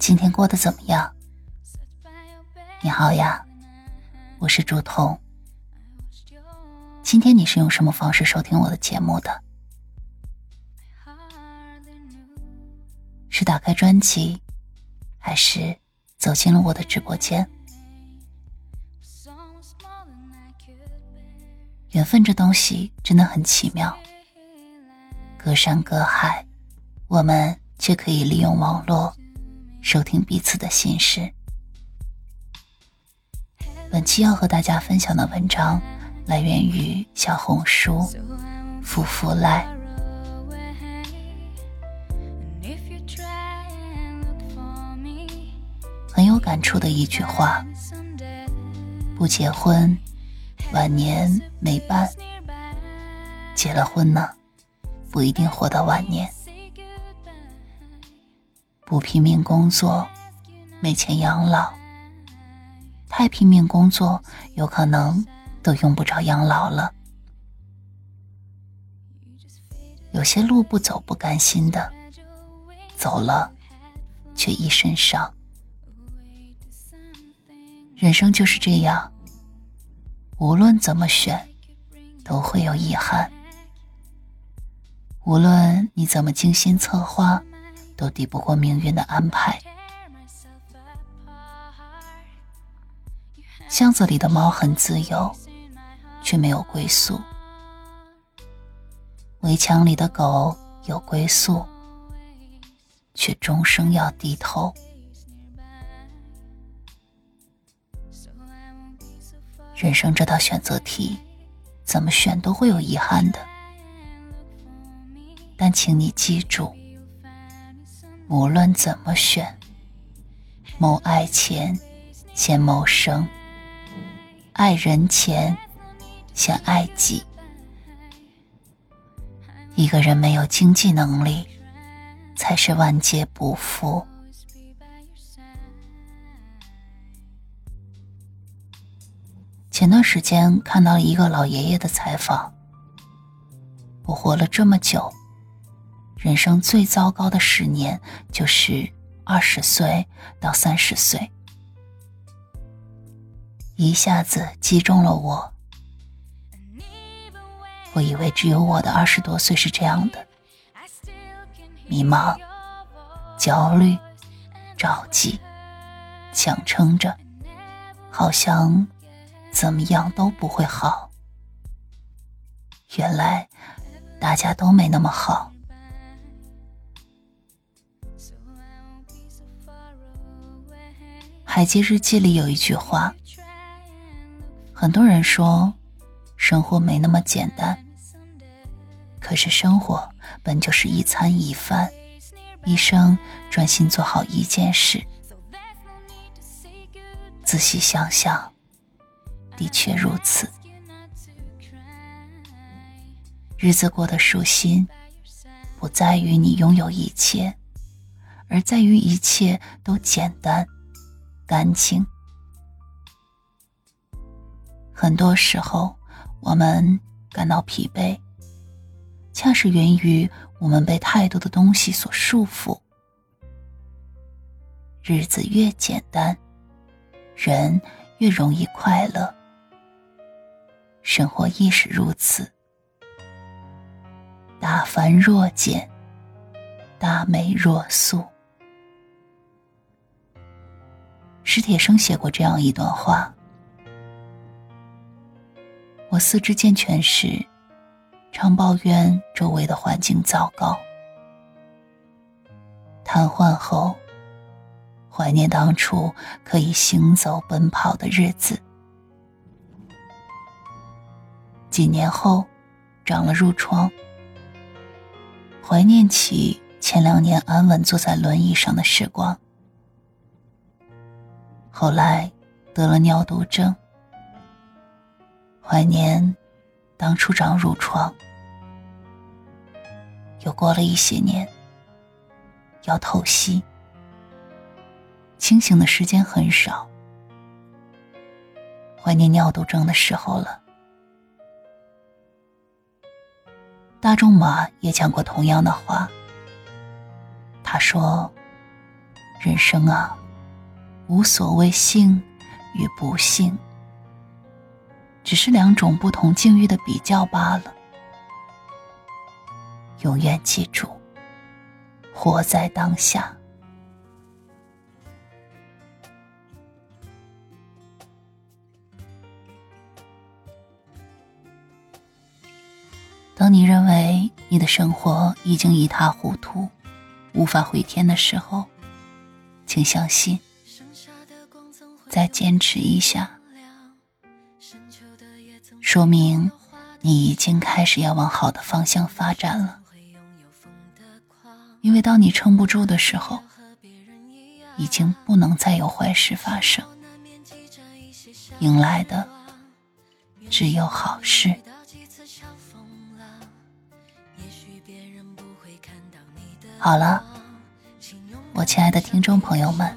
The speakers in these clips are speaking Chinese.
今天过得怎么样？你好呀，我是朱彤。今天你是用什么方式收听我的节目的？是打开专辑，还是走进了我的直播间？缘分这东西真的很奇妙，隔山隔海，我们却可以利用网络。收听彼此的心事。本期要和大家分享的文章来源于小红书“福福来”，很有感触的一句话：“不结婚，晚年没伴；结了婚呢，不一定活到晚年。”不拼命工作，没钱养老；太拼命工作，有可能都用不着养老了。有些路不走不甘心的，走了却一身伤。人生就是这样，无论怎么选，都会有遗憾。无论你怎么精心策划。都抵不过命运的安排。箱子里的猫很自由，却没有归宿；围墙里的狗有归宿，却终生要低头。人生这道选择题，怎么选都会有遗憾的。但请你记住。无论怎么选，谋爱钱先谋生，爱人钱先爱己。一个人没有经济能力，才是万劫不复。前段时间看到了一个老爷爷的采访，我活了这么久。人生最糟糕的十年就是二十岁到三十岁，一下子击中了我。我以为只有我的二十多岁是这样的，迷茫、焦虑、着急，强撑着，好像怎么样都不会好。原来大家都没那么好。《海记日记》里有一句话：“很多人说，生活没那么简单。可是生活本就是一餐一饭，一生专心做好一件事。仔细想想，的确如此。日子过得舒心，不在于你拥有一切，而在于一切都简单。”感情，很多时候我们感到疲惫，恰是源于我们被太多的东西所束缚。日子越简单，人越容易快乐。生活亦是如此，大凡若简，大美若素。史铁生写过这样一段话：“我四肢健全时，常抱怨周围的环境糟糕；瘫痪后，怀念当初可以行走奔跑的日子；几年后，长了褥疮，怀念起前两年安稳坐在轮椅上的时光。”后来得了尿毒症，怀念当初长褥疮。又过了一些年，要透析，清醒的时间很少，怀念尿毒症的时候了。大仲马也讲过同样的话，他说：“人生啊，无所谓幸与不幸，只是两种不同境遇的比较罢了。永远记住，活在当下。当你认为你的生活已经一塌糊涂，无法回天的时候，请相信，再坚持一下，说明你已经开始要往好的方向发展了。因为当你撑不住的时候，已经不能再有坏事发生，迎来的只有好事。好了，我亲爱的听众朋友们，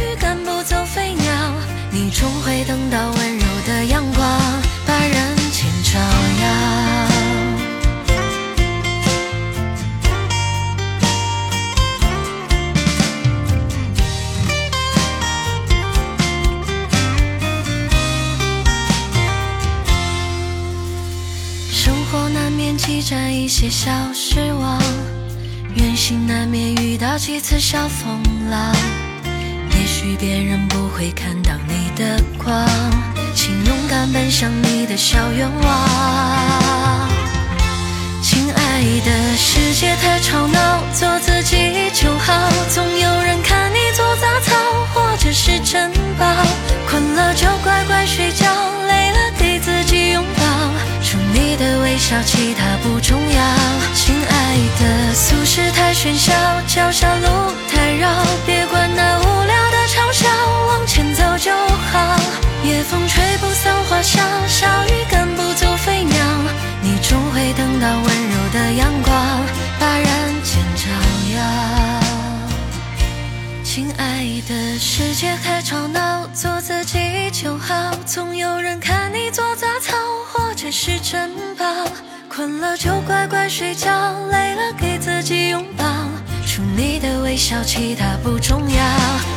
终会等到温柔的阳光，把人间照耀。生活难免积攒一些小失望，远行难免遇到几次小风浪。也许别人不会看到你的光，请勇敢奔向你的小愿望。亲爱的，世界太吵闹，做自己就好。总有人看你做杂草，或者是珍宝。困了就乖乖睡觉，累了给自己拥抱。除你的微笑，其他不重要。亲爱的，俗世太喧嚣，脚下路的世界太吵闹，做自己就好。总有人看你做杂草，或者是珍宝。困了就乖乖睡觉，累了给自己拥抱。除你的微笑，其他不重要。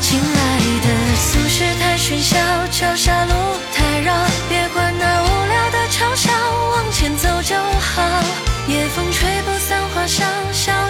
亲爱的，俗世太喧嚣，脚下路太绕，别管那无聊的嘲笑，往前走就好。夜风吹不散花香。